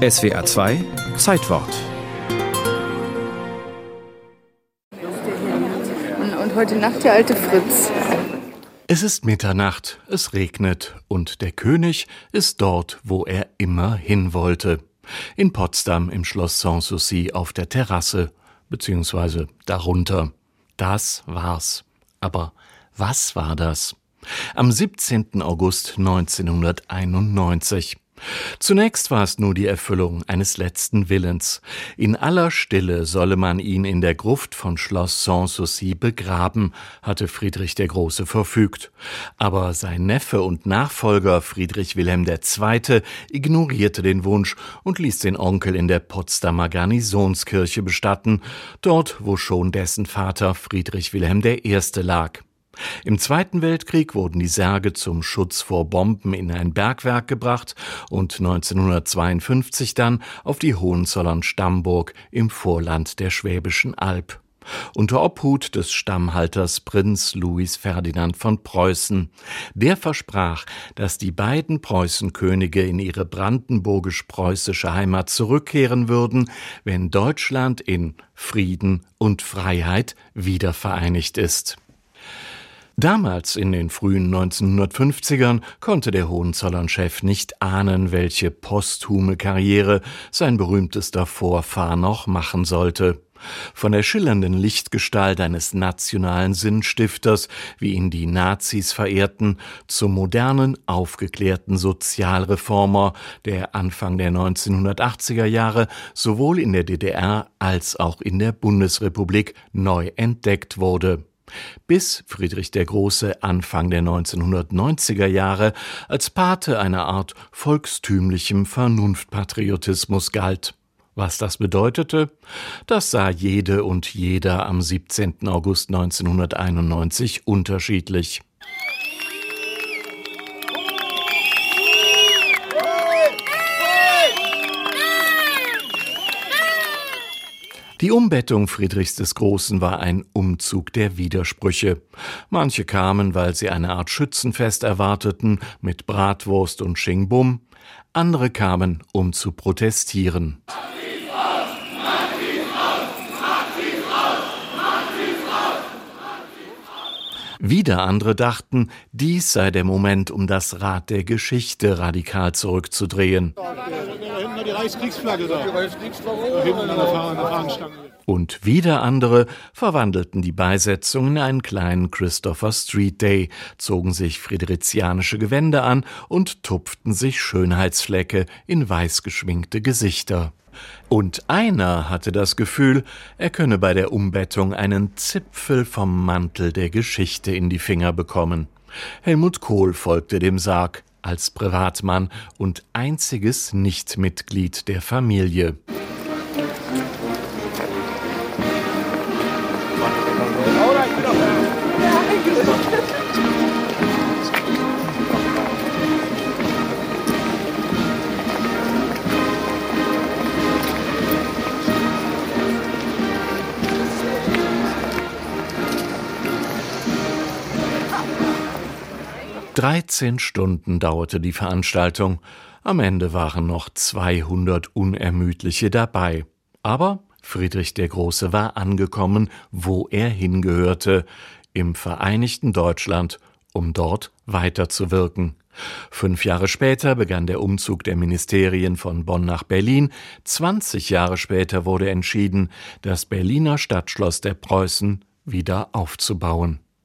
SWA 2 Zeitwort. Und heute Nacht der alte Fritz. Es ist Mitternacht, es regnet und der König ist dort, wo er immer hin wollte. In Potsdam im Schloss Sanssouci auf der Terrasse, beziehungsweise darunter. Das war's. Aber was war das? Am 17. August 1991. Zunächst war es nur die Erfüllung eines letzten Willens. In aller Stille solle man ihn in der Gruft von Schloss Sanssouci begraben, hatte Friedrich der Große verfügt. Aber sein Neffe und Nachfolger Friedrich Wilhelm II. ignorierte den Wunsch und ließ den Onkel in der Potsdamer Garnisonskirche bestatten, dort wo schon dessen Vater Friedrich Wilhelm I. lag. Im Zweiten Weltkrieg wurden die Särge zum Schutz vor Bomben in ein Bergwerk gebracht und 1952 dann auf die Hohenzollern-Stammburg im Vorland der Schwäbischen Alb unter Obhut des Stammhalters Prinz Louis Ferdinand von Preußen. Der versprach, dass die beiden Preußenkönige in ihre brandenburgisch-preußische Heimat zurückkehren würden, wenn Deutschland in Frieden und Freiheit wiedervereinigt ist. Damals in den frühen 1950ern konnte der Hohenzollern-Chef nicht ahnen, welche posthume Karriere sein berühmtester Vorfahr noch machen sollte. Von der schillernden Lichtgestalt eines nationalen Sinnstifters, wie ihn die Nazis verehrten, zum modernen, aufgeklärten Sozialreformer, der Anfang der 1980er Jahre sowohl in der DDR als auch in der Bundesrepublik neu entdeckt wurde bis Friedrich der Große Anfang der 1990er Jahre als Pate einer Art volkstümlichem Vernunftpatriotismus galt. Was das bedeutete, das sah jede und jeder am 17. August 1991 unterschiedlich. Die Umbettung Friedrichs des Großen war ein Umzug der Widersprüche. Manche kamen, weil sie eine Art Schützenfest erwarteten, mit Bratwurst und Schingbum. Andere kamen, um zu protestieren. Wieder andere dachten, dies sei der Moment, um das Rad der Geschichte radikal zurückzudrehen. Und wieder andere verwandelten die Beisetzung in einen kleinen Christopher Street Day, zogen sich friedrizianische Gewände an und tupften sich Schönheitsflecke in weiß geschminkte Gesichter. Und einer hatte das Gefühl, er könne bei der Umbettung einen Zipfel vom Mantel der Geschichte in die Finger bekommen. Helmut Kohl folgte dem Sarg als Privatmann und einziges Nichtmitglied der Familie. 13 Stunden dauerte die Veranstaltung. Am Ende waren noch 200 Unermüdliche dabei. Aber Friedrich der Große war angekommen, wo er hingehörte, im Vereinigten Deutschland, um dort weiterzuwirken. Fünf Jahre später begann der Umzug der Ministerien von Bonn nach Berlin. 20 Jahre später wurde entschieden, das Berliner Stadtschloss der Preußen wieder aufzubauen.